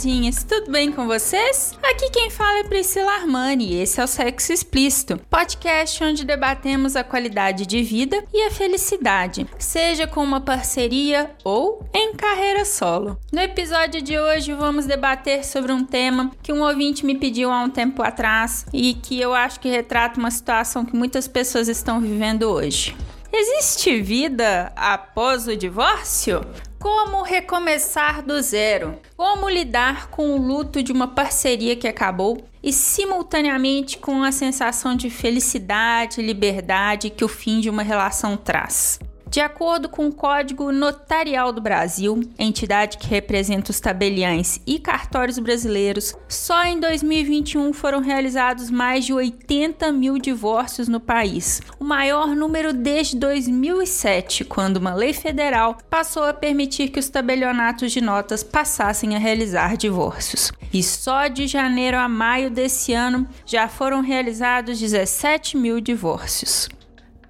Namoradinhas, tudo bem com vocês? Aqui quem fala é Priscila Armani e esse é o Sexo Explícito, podcast onde debatemos a qualidade de vida e a felicidade, seja com uma parceria ou em carreira solo. No episódio de hoje vamos debater sobre um tema que um ouvinte me pediu há um tempo atrás e que eu acho que retrata uma situação que muitas pessoas estão vivendo hoje. Existe vida após o divórcio? Como recomeçar do zero? Como lidar com o luto de uma parceria que acabou e simultaneamente com a sensação de felicidade e liberdade que o fim de uma relação traz? De acordo com o Código Notarial do Brasil, entidade que representa os tabeliães e cartórios brasileiros, só em 2021 foram realizados mais de 80 mil divórcios no país, o maior número desde 2007, quando uma lei federal passou a permitir que os tabelionatos de notas passassem a realizar divórcios. E só de janeiro a maio desse ano já foram realizados 17 mil divórcios.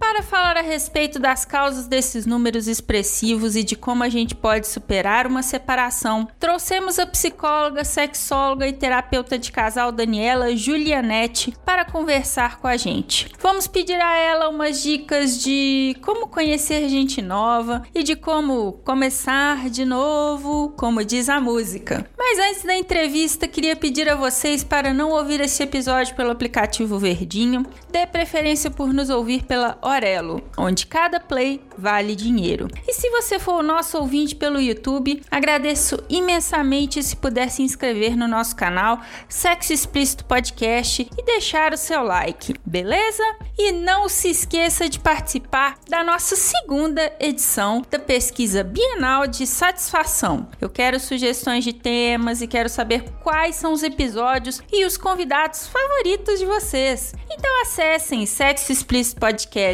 Para falar a respeito das causas desses números expressivos e de como a gente pode superar uma separação, trouxemos a psicóloga, sexóloga e terapeuta de casal Daniela Julianete para conversar com a gente. Vamos pedir a ela umas dicas de como conhecer gente nova e de como começar de novo, como diz a música. Mas antes da entrevista, queria pedir a vocês para não ouvir esse episódio pelo aplicativo Verdinho, dê preferência por nos ouvir pela Orelo, onde cada play vale dinheiro. E se você for o nosso ouvinte pelo YouTube, agradeço imensamente se puder se inscrever no nosso canal Sexo Explícito Podcast e deixar o seu like, beleza? E não se esqueça de participar da nossa segunda edição da pesquisa Bienal de Satisfação. Eu quero sugestões de temas e quero saber quais são os episódios e os convidados favoritos de vocês. Então acessem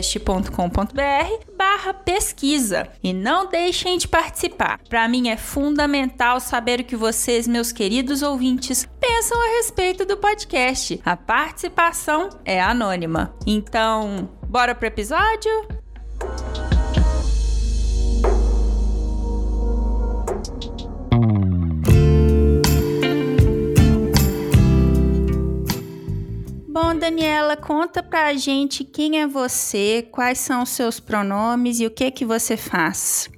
sexoexplicitopodcast.com.br barra pesquisa e não deixem de participar. Para mim é fundamental saber o que vocês, meus queridos ouvintes, pensam a respeito do podcast. A participação é anônima. Então, bora pro episódio? Bom, Daniela, conta pra gente quem é você, quais são os seus pronomes e o que que você faz.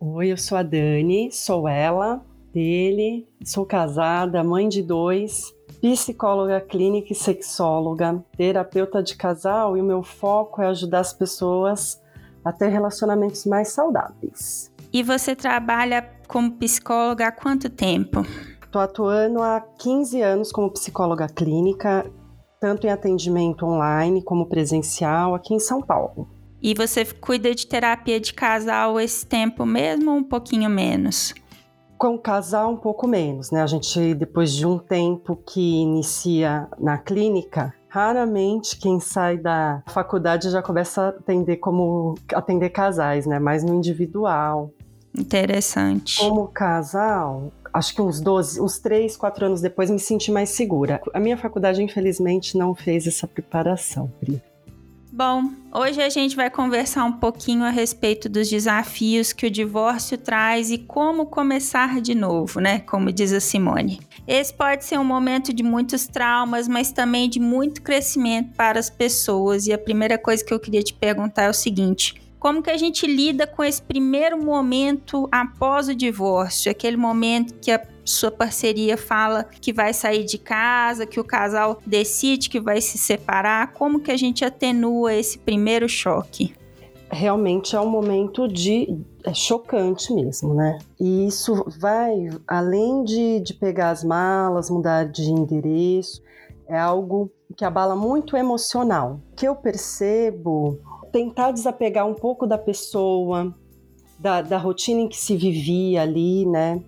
Oi, eu sou a Dani, sou ela, dele, sou casada, mãe de dois, psicóloga clínica e sexóloga, terapeuta de casal e o meu foco é ajudar as pessoas a ter relacionamentos mais saudáveis. E você trabalha como psicóloga há quanto tempo? Estou atuando há 15 anos como psicóloga clínica tanto em atendimento online como presencial aqui em São Paulo. E você cuida de terapia de casal esse tempo mesmo ou um pouquinho menos? Com o casal, um pouco menos, né? A gente, depois de um tempo que inicia na clínica, raramente quem sai da faculdade já começa a atender como atender casais, né? Mais no individual. Interessante. Como casal, acho que uns 12, uns 3, 4 anos depois me senti mais segura. A minha faculdade, infelizmente, não fez essa preparação, Pri. Bom, hoje a gente vai conversar um pouquinho a respeito dos desafios que o divórcio traz e como começar de novo, né? Como diz a Simone. Esse pode ser um momento de muitos traumas, mas também de muito crescimento para as pessoas. E a primeira coisa que eu queria te perguntar é o seguinte: como que a gente lida com esse primeiro momento após o divórcio, aquele momento que a sua parceria fala que vai sair de casa, que o casal decide que vai se separar, como que a gente atenua esse primeiro choque? Realmente é um momento de é chocante mesmo, né? E isso vai além de, de pegar as malas, mudar de endereço, é algo que abala muito o emocional. O que eu percebo tentar desapegar um pouco da pessoa, da, da rotina em que se vivia ali, né?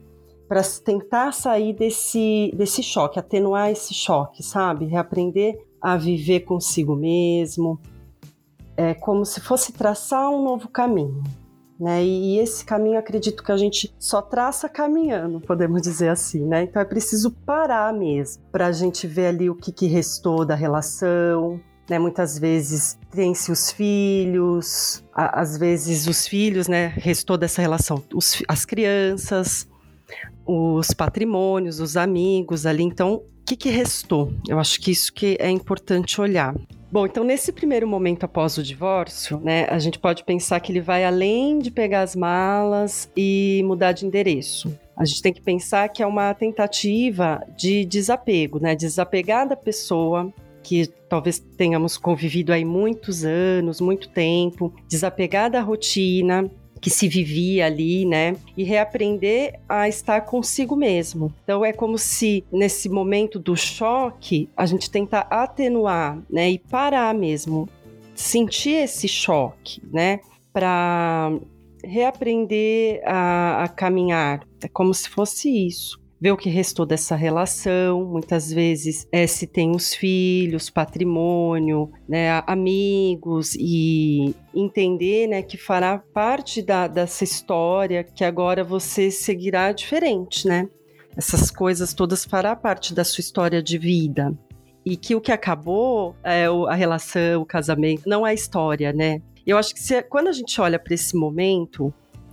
Para tentar sair desse, desse choque, atenuar esse choque, sabe? Reaprender a viver consigo mesmo. É como se fosse traçar um novo caminho. Né? E esse caminho acredito que a gente só traça caminhando, podemos dizer assim, né? Então é preciso parar mesmo para a gente ver ali o que, que restou da relação, né, muitas vezes tem-se os filhos, a, às vezes os filhos, né, restou dessa relação, os, as crianças, os patrimônios, os amigos ali. Então, o que, que restou? Eu acho que isso que é importante olhar. Bom, então nesse primeiro momento após o divórcio, né, a gente pode pensar que ele vai além de pegar as malas e mudar de endereço. A gente tem que pensar que é uma tentativa de desapego, né, desapegar da pessoa que talvez tenhamos convivido aí muitos anos, muito tempo, desapegar da rotina, que se vivia ali, né? E reaprender a estar consigo mesmo. Então é como se nesse momento do choque a gente tenta atenuar, né? E parar mesmo, sentir esse choque, né? Para reaprender a, a caminhar. É como se fosse isso ver o que restou dessa relação, muitas vezes é, se tem os filhos, patrimônio, né, amigos e entender né, que fará parte da, dessa história que agora você seguirá diferente, né? Essas coisas todas fará parte da sua história de vida. E que o que acabou é a relação, o casamento, não a história, né? Eu acho que se, quando a gente olha para esse momento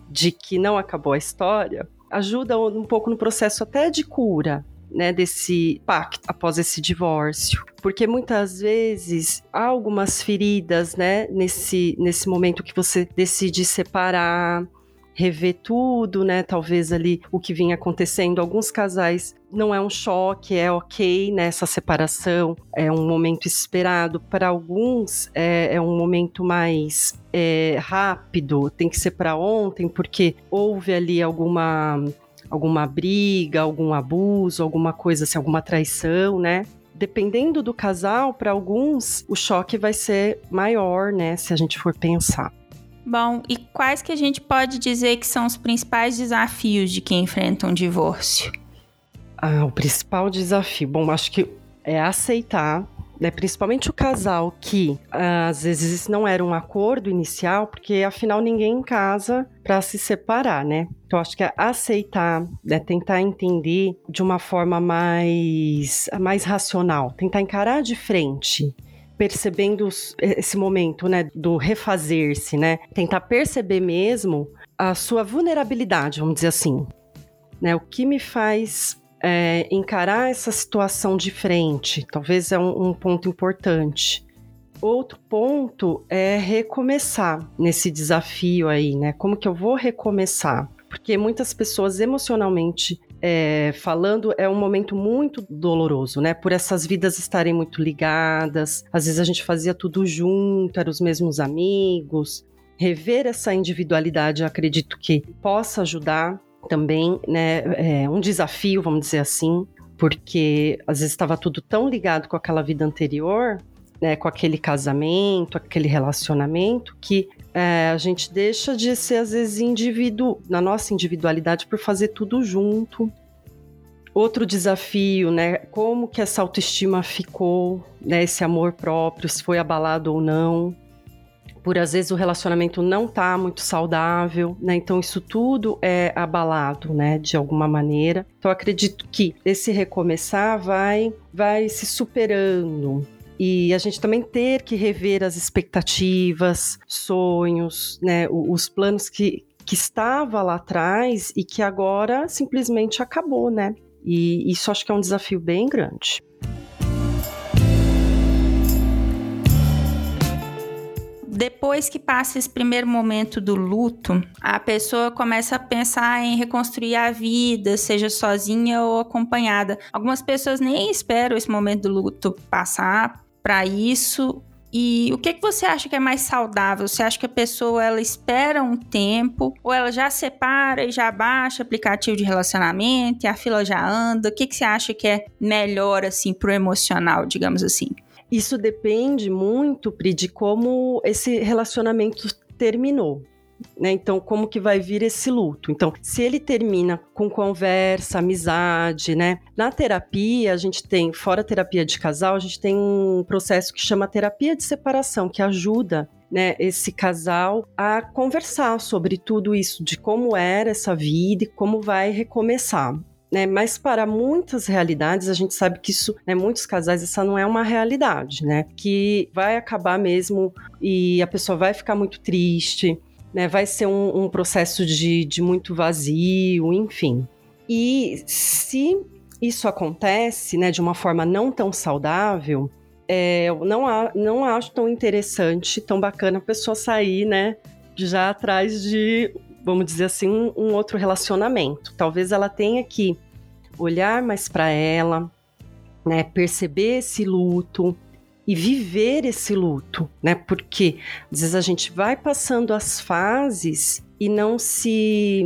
de que não acabou a história, ajuda um pouco no processo até de cura, né, desse pacto após esse divórcio, porque muitas vezes há algumas feridas, né, nesse nesse momento que você decide separar, rever tudo, né? Talvez ali o que vinha acontecendo. Alguns casais não é um choque, é ok nessa né, separação, é um momento esperado. Para alguns é, é, um momento mais é, rápido, tem que ser para ontem, porque houve ali alguma alguma briga, algum abuso, alguma coisa, assim, alguma traição, né? Dependendo do casal, para alguns o choque vai ser maior, né? Se a gente for pensar. Bom, e quais que a gente pode dizer que são os principais desafios de quem enfrenta um divórcio? Ah, o principal desafio, bom, acho que é aceitar, né, principalmente o casal que às vezes não era um acordo inicial, porque afinal ninguém casa para se separar, né? Então acho que é aceitar, né, tentar entender de uma forma mais mais racional, tentar encarar de frente percebendo esse momento, né, do refazer-se, né? Tentar perceber mesmo a sua vulnerabilidade, vamos dizer assim. Né? O que me faz é, encarar essa situação de frente, talvez é um, um ponto importante. Outro ponto é recomeçar nesse desafio aí, né? Como que eu vou recomeçar? Porque muitas pessoas emocionalmente é, falando, é um momento muito doloroso, né? Por essas vidas estarem muito ligadas. Às vezes a gente fazia tudo junto, eram os mesmos amigos. Rever essa individualidade, acredito que possa ajudar também, né? É um desafio, vamos dizer assim, porque às vezes estava tudo tão ligado com aquela vida anterior, né? Com aquele casamento, aquele relacionamento, que é, a gente deixa de ser, às vezes, indivíduo, na nossa individualidade por fazer tudo junto. Outro desafio, né? Como que essa autoestima ficou, né? Esse amor próprio, se foi abalado ou não. Por às vezes o relacionamento não tá muito saudável, né? Então isso tudo é abalado, né? De alguma maneira. Então acredito que esse recomeçar vai, vai se superando, e a gente também ter que rever as expectativas, sonhos, né, os planos que, que estava lá atrás e que agora simplesmente acabou, né? E isso acho que é um desafio bem grande. depois que passa esse primeiro momento do luto, a pessoa começa a pensar em reconstruir a vida, seja sozinha ou acompanhada. Algumas pessoas nem esperam esse momento do luto passar para isso? E o que, que você acha que é mais saudável? Você acha que a pessoa ela espera um tempo ou ela já separa e já baixa aplicativo de relacionamento e a fila já anda? O que, que você acha que é melhor assim pro emocional, digamos assim? Isso depende muito, Pri, de como esse relacionamento terminou. Né? Então, como que vai vir esse luto? Então, se ele termina com conversa, amizade, né? Na terapia, a gente tem, fora a terapia de casal, a gente tem um processo que chama terapia de separação, que ajuda né, esse casal a conversar sobre tudo isso, de como era essa vida e como vai recomeçar. Né, mas para muitas realidades, a gente sabe que isso, né, muitos casais, essa não é uma realidade, né? Que vai acabar mesmo e a pessoa vai ficar muito triste, né? Vai ser um, um processo de, de muito vazio, enfim. E se isso acontece, né, de uma forma não tão saudável, é, eu não, não acho tão interessante, tão bacana a pessoa sair, né, já atrás de, vamos dizer assim, um, um outro relacionamento. Talvez ela tenha que olhar mais para ela, né, perceber esse luto e viver esse luto, né? Porque às vezes a gente vai passando as fases e não se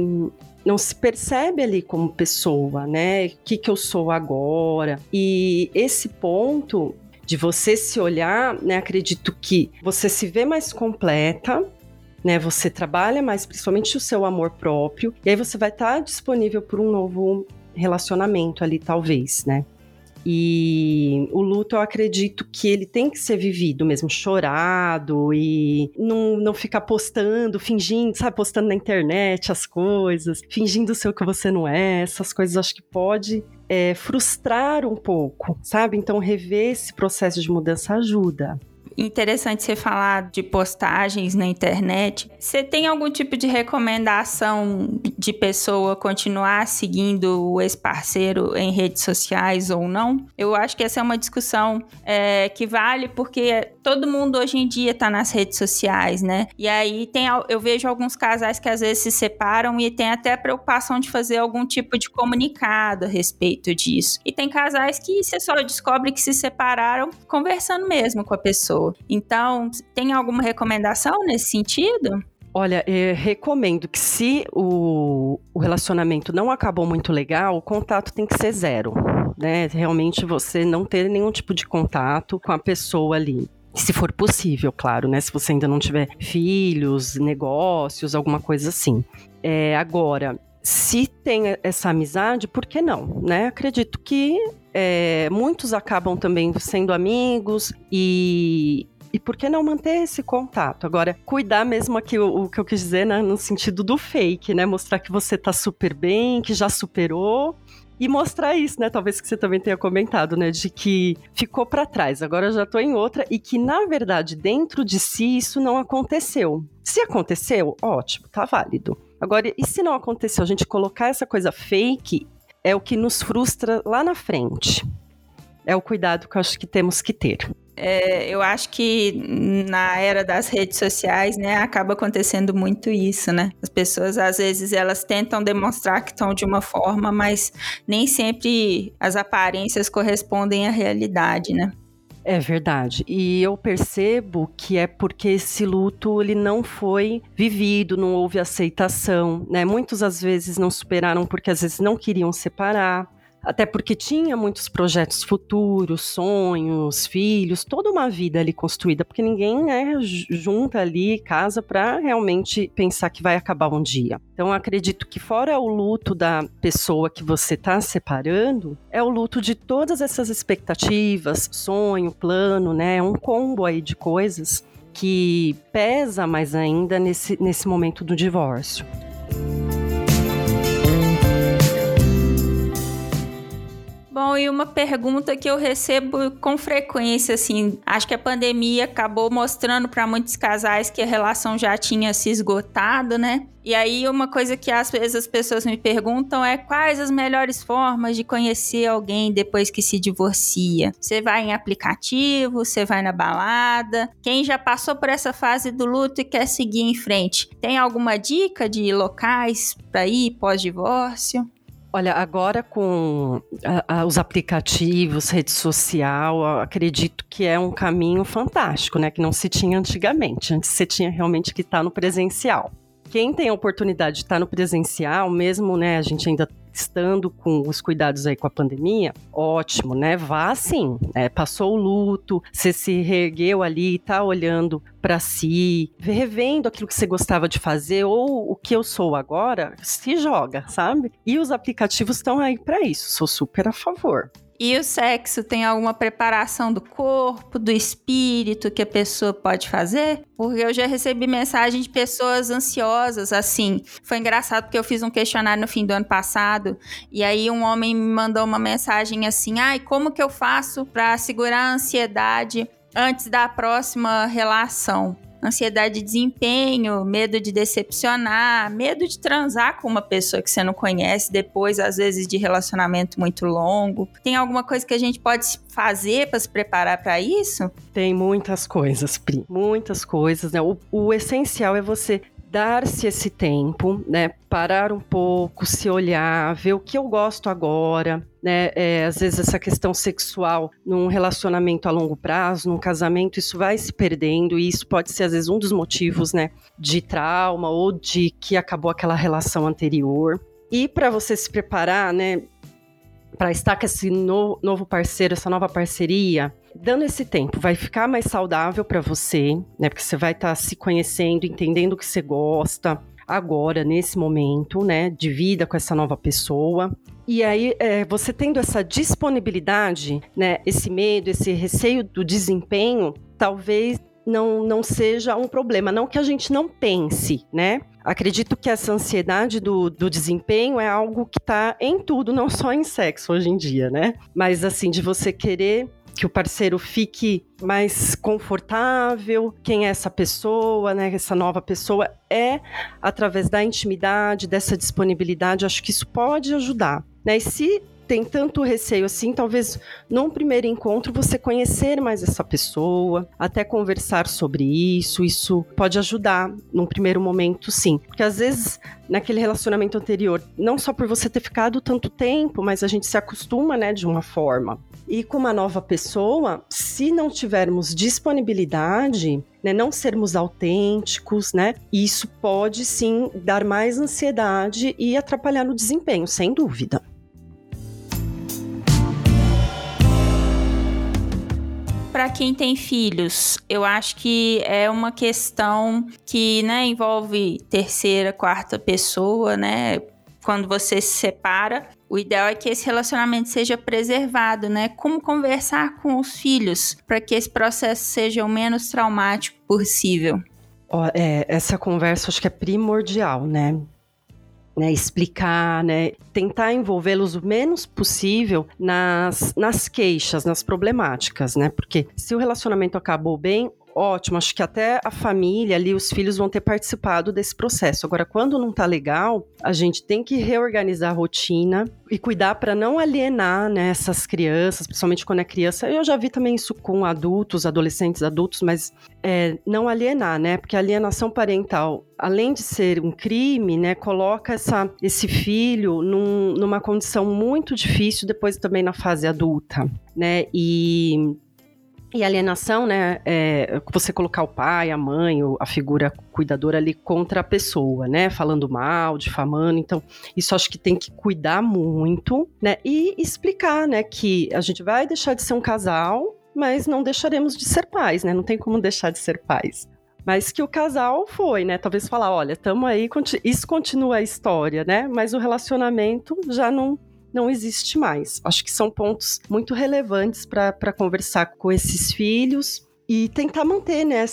não se percebe ali como pessoa, né? O que, que eu sou agora? E esse ponto de você se olhar, né? Acredito que você se vê mais completa, né? Você trabalha mais, principalmente o seu amor próprio, e aí você vai estar disponível para um novo relacionamento ali, talvez, né? E o luto, eu acredito que ele tem que ser vivido mesmo, chorado e não, não ficar postando, fingindo, sabe, postando na internet as coisas, fingindo ser o que você não é, essas coisas acho que pode é, frustrar um pouco, sabe? Então, rever esse processo de mudança ajuda interessante você falar de postagens na internet. Você tem algum tipo de recomendação de pessoa continuar seguindo o ex-parceiro em redes sociais ou não? Eu acho que essa é uma discussão é, que vale porque todo mundo hoje em dia está nas redes sociais, né? E aí tem, eu vejo alguns casais que às vezes se separam e tem até a preocupação de fazer algum tipo de comunicado a respeito disso. E tem casais que você só descobre que se separaram conversando mesmo com a pessoa. Então, tem alguma recomendação nesse sentido? Olha, recomendo que se o, o, relacionamento não acabou muito legal, o contato tem que ser zero, né? Realmente você não ter nenhum tipo de contato com a pessoa ali. Se for possível, claro, né? Se você ainda não tiver filhos, negócios, alguma coisa assim. É, agora, se tem essa amizade, por que não, né? Acredito que é, muitos acabam também sendo amigos e, e por que não manter esse contato? Agora, cuidar mesmo aqui o, o, que eu quis dizer, né, no sentido do fake, né? Mostrar que você tá super bem, que já superou. E mostrar isso, né? Talvez que você também tenha comentado, né? De que ficou para trás, agora já tô em outra e que, na verdade, dentro de si, isso não aconteceu. Se aconteceu, ótimo, tá válido. Agora, e se não aconteceu? A gente colocar essa coisa fake é o que nos frustra lá na frente. É o cuidado que eu acho que temos que ter. É, eu acho que na era das redes sociais, né, acaba acontecendo muito isso, né? As pessoas às vezes elas tentam demonstrar que estão de uma forma, mas nem sempre as aparências correspondem à realidade, né? É verdade. E eu percebo que é porque esse luto ele não foi vivido, não houve aceitação, né? Muitos às vezes não superaram porque às vezes não queriam separar até porque tinha muitos projetos futuros, sonhos, filhos, toda uma vida ali construída, porque ninguém né, junta ali casa para realmente pensar que vai acabar um dia. Então acredito que fora o luto da pessoa que você está separando, é o luto de todas essas expectativas, sonho, plano, né, um combo aí de coisas que pesa mais ainda nesse, nesse momento do divórcio. Bom, e uma pergunta que eu recebo com frequência, assim, acho que a pandemia acabou mostrando para muitos casais que a relação já tinha se esgotado, né? E aí, uma coisa que às vezes as pessoas me perguntam é quais as melhores formas de conhecer alguém depois que se divorcia. Você vai em aplicativo, você vai na balada. Quem já passou por essa fase do luto e quer seguir em frente, tem alguma dica de locais para ir pós-divórcio? Olha, agora com a, a, os aplicativos, rede social, acredito que é um caminho fantástico, né? Que não se tinha antigamente. Antes você tinha realmente que estar no presencial. Quem tem a oportunidade de estar no presencial, mesmo, né? A gente ainda estando com os cuidados aí com a pandemia, ótimo, né? Vá sim, né? passou o luto, você se reergueu ali, tá olhando para si, revendo aquilo que você gostava de fazer ou o que eu sou agora, se joga, sabe? E os aplicativos estão aí para isso, sou super a favor. E o sexo tem alguma preparação do corpo, do espírito que a pessoa pode fazer? Porque eu já recebi mensagem de pessoas ansiosas, assim. Foi engraçado porque eu fiz um questionário no fim do ano passado e aí um homem me mandou uma mensagem assim: "Ai, como que eu faço para segurar a ansiedade antes da próxima relação?" Ansiedade de desempenho, medo de decepcionar, medo de transar com uma pessoa que você não conhece depois, às vezes, de relacionamento muito longo. Tem alguma coisa que a gente pode fazer para se preparar para isso? Tem muitas coisas, Pri, muitas coisas, né? O, o essencial é você dar-se esse tempo, né? Parar um pouco, se olhar, ver o que eu gosto agora, né? É, às vezes essa questão sexual num relacionamento a longo prazo, num casamento, isso vai se perdendo e isso pode ser às vezes um dos motivos, né? De trauma ou de que acabou aquela relação anterior. E para você se preparar, né? Para estar com esse no, novo parceiro, essa nova parceria, dando esse tempo, vai ficar mais saudável para você, né? Porque você vai estar tá se conhecendo, entendendo o que você gosta agora, nesse momento, né? De vida com essa nova pessoa. E aí, é, você tendo essa disponibilidade, né? Esse medo, esse receio do desempenho, talvez não, não seja um problema. Não que a gente não pense, né? Acredito que essa ansiedade do, do desempenho é algo que está em tudo, não só em sexo hoje em dia, né? Mas assim, de você querer que o parceiro fique mais confortável, quem é essa pessoa, né, essa nova pessoa, é através da intimidade, dessa disponibilidade, acho que isso pode ajudar. Né? E se tem tanto receio assim, talvez num primeiro encontro você conhecer mais essa pessoa, até conversar sobre isso, isso pode ajudar num primeiro momento, sim. Porque às vezes naquele relacionamento anterior, não só por você ter ficado tanto tempo, mas a gente se acostuma, né, de uma forma. E com uma nova pessoa, se não tivermos disponibilidade, né, não sermos autênticos, né, isso pode sim dar mais ansiedade e atrapalhar no desempenho, sem dúvida. Para quem tem filhos, eu acho que é uma questão que né, envolve terceira, quarta pessoa, né? Quando você se separa, o ideal é que esse relacionamento seja preservado, né? Como conversar com os filhos para que esse processo seja o menos traumático possível. é, essa conversa acho que é primordial, né? Né, explicar, né, tentar envolvê-los o menos possível nas, nas queixas, nas problemáticas, né? Porque se o relacionamento acabou bem, ótimo, acho que até a família ali, os filhos vão ter participado desse processo. Agora, quando não tá legal, a gente tem que reorganizar a rotina e cuidar para não alienar né, essas crianças, principalmente quando é criança. Eu já vi também isso com adultos, adolescentes adultos, mas é, não alienar, né? Porque alienação parental, além de ser um crime, né, coloca essa, esse filho num, numa condição muito difícil depois também na fase adulta, né? E e alienação, né, é você colocar o pai, a mãe, a figura cuidadora ali contra a pessoa, né, falando mal, difamando. Então, isso acho que tem que cuidar muito, né, e explicar, né, que a gente vai deixar de ser um casal, mas não deixaremos de ser pais, né, não tem como deixar de ser pais. Mas que o casal foi, né? Talvez falar, olha, estamos aí, isso continua a história, né? Mas o relacionamento já não, não existe mais. Acho que são pontos muito relevantes para conversar com esses filhos e tentar manter né,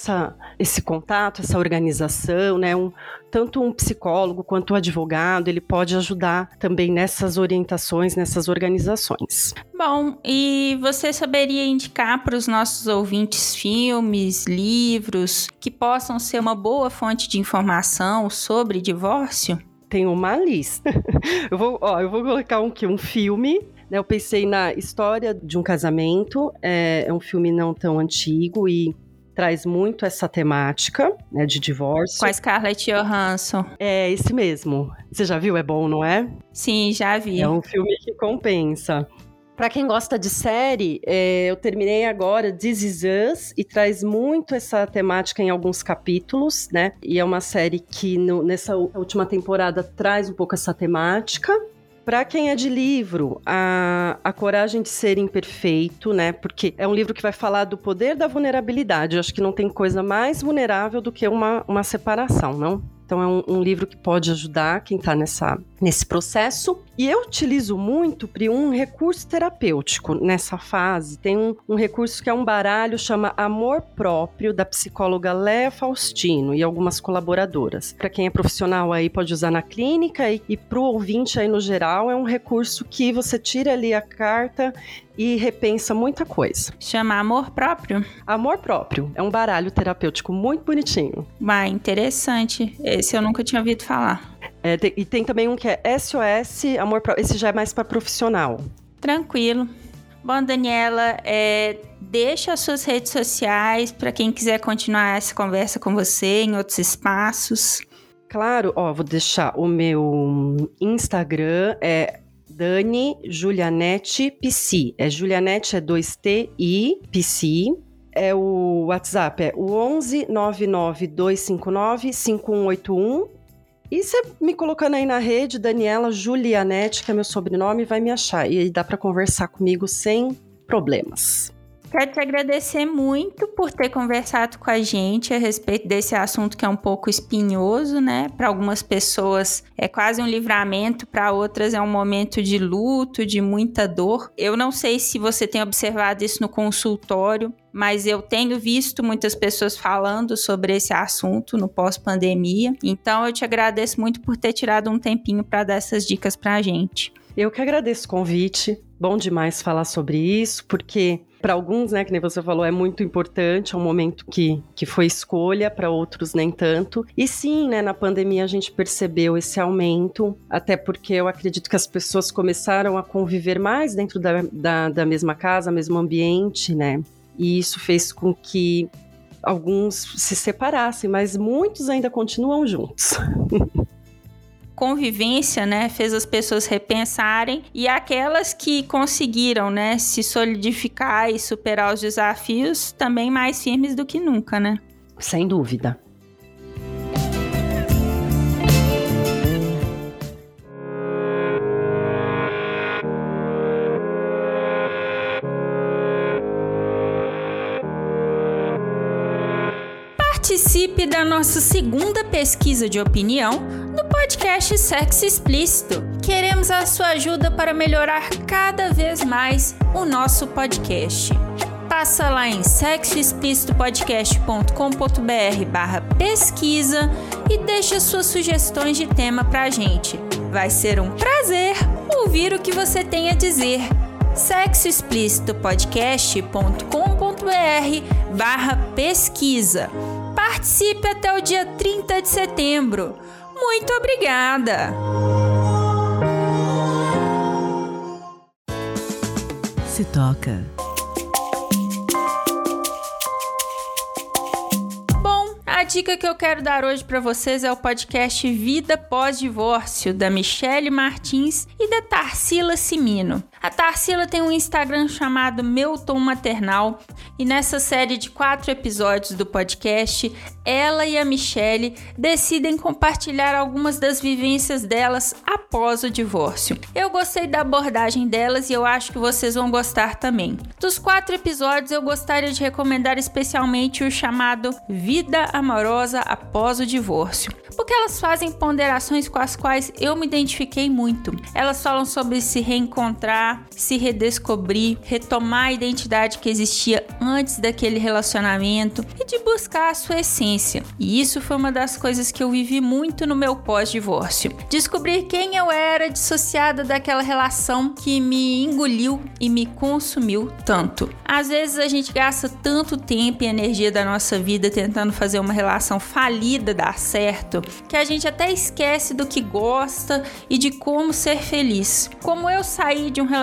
esse contato, essa organização, né? Um, tanto um psicólogo quanto um advogado, ele pode ajudar também nessas orientações, nessas organizações. Bom, e você saberia indicar para os nossos ouvintes filmes, livros que possam ser uma boa fonte de informação sobre divórcio? Tem uma lista. eu, vou, ó, eu vou colocar um, um filme. Né? Eu pensei na história de um casamento. É, é um filme não tão antigo e traz muito essa temática né, de divórcio. Com a Scarlett Johansson. É, esse mesmo. Você já viu? É bom, não é? Sim, já vi. É um filme que compensa. Para quem gosta de série, é, eu terminei agora This Is Us e traz muito essa temática em alguns capítulos, né? E é uma série que no, nessa última temporada traz um pouco essa temática. Para quem é de livro, a, a Coragem de Ser Imperfeito, né? Porque é um livro que vai falar do poder da vulnerabilidade. Eu acho que não tem coisa mais vulnerável do que uma, uma separação, não? Então é um, um livro que pode ajudar quem está nesse processo. E eu utilizo muito, Pri, um recurso terapêutico nessa fase. Tem um, um, recurso que é um baralho, chama Amor Próprio, da psicóloga Léa Faustino e algumas colaboradoras. Para quem é profissional aí, pode usar na clínica e, e para o ouvinte aí no geral, é um recurso que você tira ali a carta e repensa muita coisa. Chama Amor Próprio? Amor Próprio. É um baralho terapêutico muito bonitinho. Bah, interessante. Esse eu nunca tinha ouvido falar. É, tem, e tem também um que é SOS Amor. Esse já é mais para profissional. Tranquilo. Bom, Daniela, é, deixa as suas redes sociais para quem quiser continuar essa conversa com você em outros espaços. Claro, ó, vou deixar o meu Instagram, é Dani Julianete PC. É Julianete é 2T I PC. É o WhatsApp é o 11 99 259 5181. E você me colocando aí na rede, Daniela Julianete, que é meu sobrenome, vai me achar. E dá para conversar comigo sem problemas. Quero te agradecer muito por ter conversado com a gente a respeito desse assunto que é um pouco espinhoso, né? Para algumas pessoas é quase um livramento, para outras é um momento de luto, de muita dor. Eu não sei se você tem observado isso no consultório, mas eu tenho visto muitas pessoas falando sobre esse assunto no pós-pandemia. Então eu te agradeço muito por ter tirado um tempinho para dar essas dicas para a gente. Eu que agradeço o convite. Bom demais falar sobre isso, porque para alguns, né, que nem você falou, é muito importante, é um momento que, que foi escolha, para outros nem tanto. E sim, né, na pandemia a gente percebeu esse aumento, até porque eu acredito que as pessoas começaram a conviver mais dentro da, da, da mesma casa, mesmo ambiente, né? E isso fez com que alguns se separassem, mas muitos ainda continuam juntos. convivência, né, fez as pessoas repensarem e aquelas que conseguiram, né, se solidificar e superar os desafios também mais firmes do que nunca, né? Sem dúvida. Participe da nossa segunda pesquisa de opinião no podcast Sexo Explícito. Queremos a sua ajuda para melhorar cada vez mais o nosso podcast. Passa lá em sexoexplicitopodcast.com.br barra pesquisa e deixa suas sugestões de tema pra gente. Vai ser um prazer ouvir o que você tem a dizer sexoexplicitopodcast.com.br barra pesquisa. Participe até o dia 30 de setembro. Muito obrigada! Se toca. A dica que eu quero dar hoje para vocês é o podcast Vida Pós-Divórcio, da Michele Martins e da Tarsila Simino. A Tarsila tem um Instagram chamado Meu Tom Maternal e nessa série de quatro episódios do podcast, ela e a Michele decidem compartilhar algumas das vivências delas após o divórcio. Eu gostei da abordagem delas e eu acho que vocês vão gostar também. Dos quatro episódios, eu gostaria de recomendar especialmente o chamado Vida amorosa após o divórcio, porque elas fazem ponderações com as quais eu me identifiquei muito. Elas falam sobre se reencontrar, se redescobrir, retomar a identidade que existia antes daquele relacionamento e de buscar a sua essência. E isso foi uma das coisas que eu vivi muito no meu pós-divórcio. Descobrir quem eu era dissociada daquela relação que me engoliu e me consumiu tanto. Às vezes a gente gasta tanto tempo e energia da nossa vida tentando fazer uma relação falida dar certo, que a gente até esquece do que gosta e de como ser feliz. Como eu saí de um relacionamento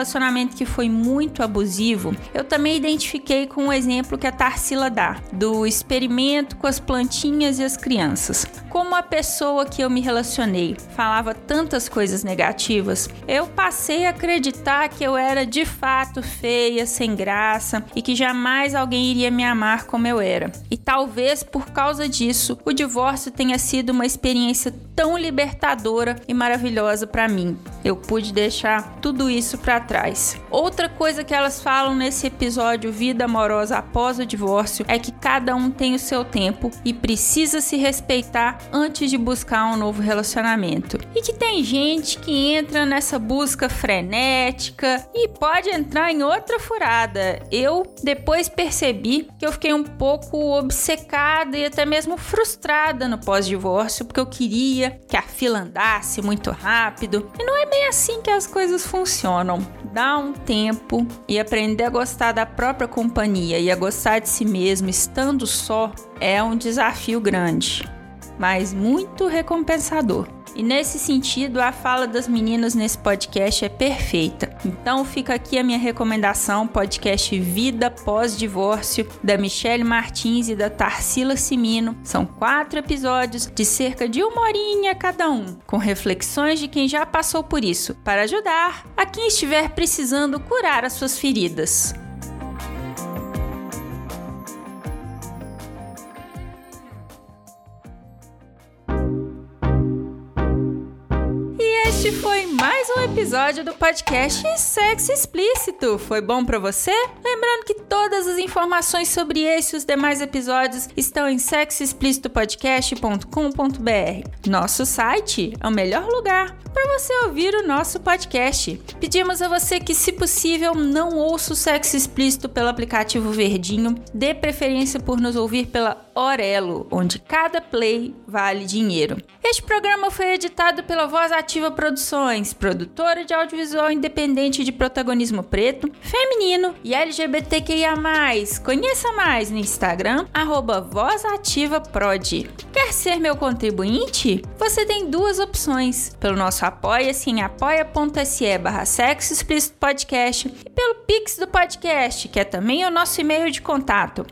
que foi muito abusivo, eu também identifiquei com o exemplo que a Tarsila dá, do experimento com as plantinhas e as crianças. Como a pessoa que eu me relacionei falava tantas coisas negativas, eu passei a acreditar que eu era de fato feia, sem graça e que jamais alguém iria me amar como eu era. E talvez por causa disso, o divórcio tenha sido uma experiência tão libertadora e maravilhosa para mim. Eu pude deixar tudo isso para trás. Outra coisa que elas falam nesse episódio Vida Amorosa após o divórcio é que cada um tem o seu tempo e precisa se respeitar antes de buscar um novo relacionamento. E que tem gente que entra nessa busca frenética e pode entrar em outra furada. Eu depois percebi que eu fiquei um pouco obcecada e até mesmo frustrada no pós-divórcio porque eu queria que a fila andasse muito rápido. E não é bem assim que as coisas funcionam. Dá um tempo e aprender a gostar da própria companhia e a gostar de si mesmo estando só é um desafio grande, mas muito recompensador. E nesse sentido, a fala das meninas nesse podcast é perfeita. Então fica aqui a minha recomendação, podcast Vida Pós-Divórcio, da Michelle Martins e da Tarsila Simino. São quatro episódios de cerca de uma horinha cada um, com reflexões de quem já passou por isso, para ajudar a quem estiver precisando curar as suas feridas. Este foi mais um episódio do podcast Sexo Explícito. Foi bom para você? Lembrando que todas as informações sobre esse e os demais episódios estão em sexoexplicitopodcast.com.br. Nosso site é o melhor lugar para você ouvir o nosso podcast. Pedimos a você que, se possível, não ouça o Sexo Explícito pelo aplicativo Verdinho, dê preferência por nos ouvir pela Orelo, onde cada play vale dinheiro. Este programa foi editado pela Voz Ativa Produções, produtora de audiovisual independente de protagonismo preto, feminino e LGBTQIA+. Conheça mais no Instagram, arroba VozAtivaProd. Quer ser meu contribuinte? Você tem duas opções, pelo nosso apoia-se em apoia.se barra podcast e pelo Pix do podcast, que é também o nosso e-mail de contato,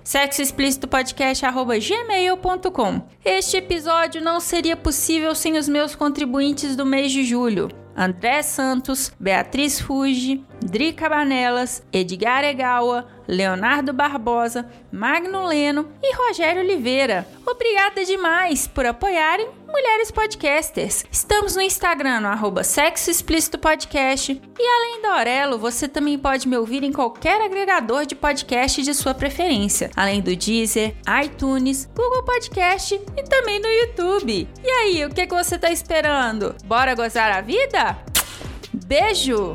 sexoexplicitopodcast.gmail.com. Este episódio não seria possível sem os meus contribuintes do mês de julho. André Santos, Beatriz Fuji, Dri Cabanelas, Edgar Egawa, Leonardo Barbosa, Magno Leno e Rogério Oliveira. Obrigada demais por apoiarem Mulheres Podcasters. Estamos no Instagram, no arroba Sexo Explícito Podcast. E além da Aurelo, você também pode me ouvir em qualquer agregador de podcast de sua preferência, além do Deezer, iTunes, Google Podcast e também no YouTube. E aí, o que, que você está esperando? Bora gozar a vida? Beijo!